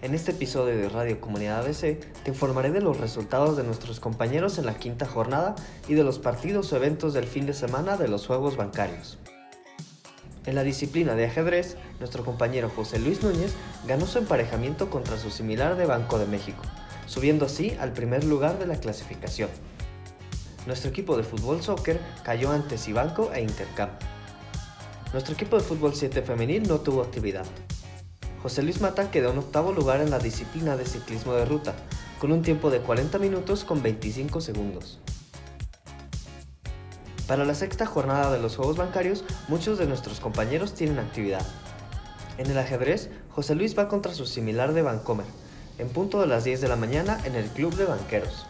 En este episodio de Radio Comunidad ABC te informaré de los resultados de nuestros compañeros en la quinta jornada y de los partidos o eventos del fin de semana de los Juegos Bancarios. En la disciplina de ajedrez, nuestro compañero José Luis Núñez ganó su emparejamiento contra su similar de Banco de México, subiendo así al primer lugar de la clasificación. Nuestro equipo de fútbol soccer cayó ante Cibanco e Intercam. Nuestro equipo de fútbol 7 femenil no tuvo actividad. José Luis Mata quedó en octavo lugar en la disciplina de ciclismo de ruta, con un tiempo de 40 minutos con 25 segundos. Para la sexta jornada de los Juegos Bancarios, muchos de nuestros compañeros tienen actividad. En el ajedrez, José Luis va contra su similar de Vancomer, en punto de las 10 de la mañana en el Club de Banqueros.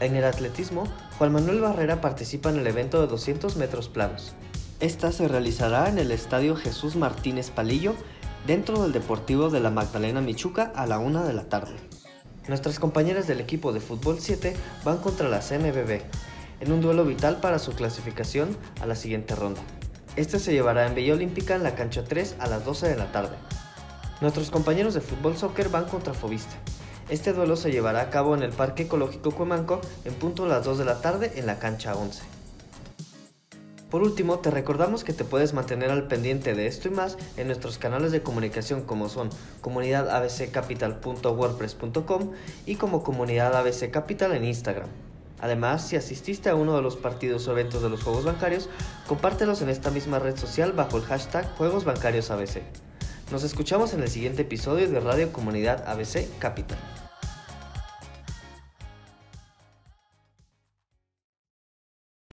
En el atletismo, Juan Manuel Barrera participa en el evento de 200 metros planos. Esta se realizará en el Estadio Jesús Martínez Palillo, dentro del Deportivo de la Magdalena Michuca a la 1 de la tarde. Nuestras compañeras del equipo de fútbol 7 van contra la CNBB, en un duelo vital para su clasificación a la siguiente ronda. Este se llevará en Villa Olímpica en la cancha 3 a las 12 de la tarde. Nuestros compañeros de fútbol soccer van contra Fobiste. Este duelo se llevará a cabo en el Parque Ecológico Cuemanco en punto a las 2 de la tarde en la cancha 11. Por último, te recordamos que te puedes mantener al pendiente de esto y más en nuestros canales de comunicación como son comunidadabccapital.wordpress.com y como Comunidad ABC Capital en Instagram. Además, si asististe a uno de los partidos o eventos de los Juegos Bancarios, compártelos en esta misma red social bajo el hashtag Juegos Bancarios ABC. Nos escuchamos en el siguiente episodio de Radio Comunidad ABC Capital.